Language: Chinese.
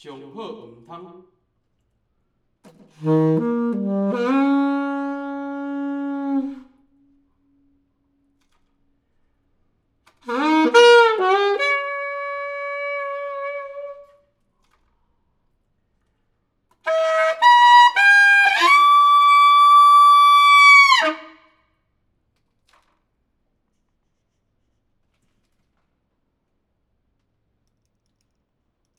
上好毋通。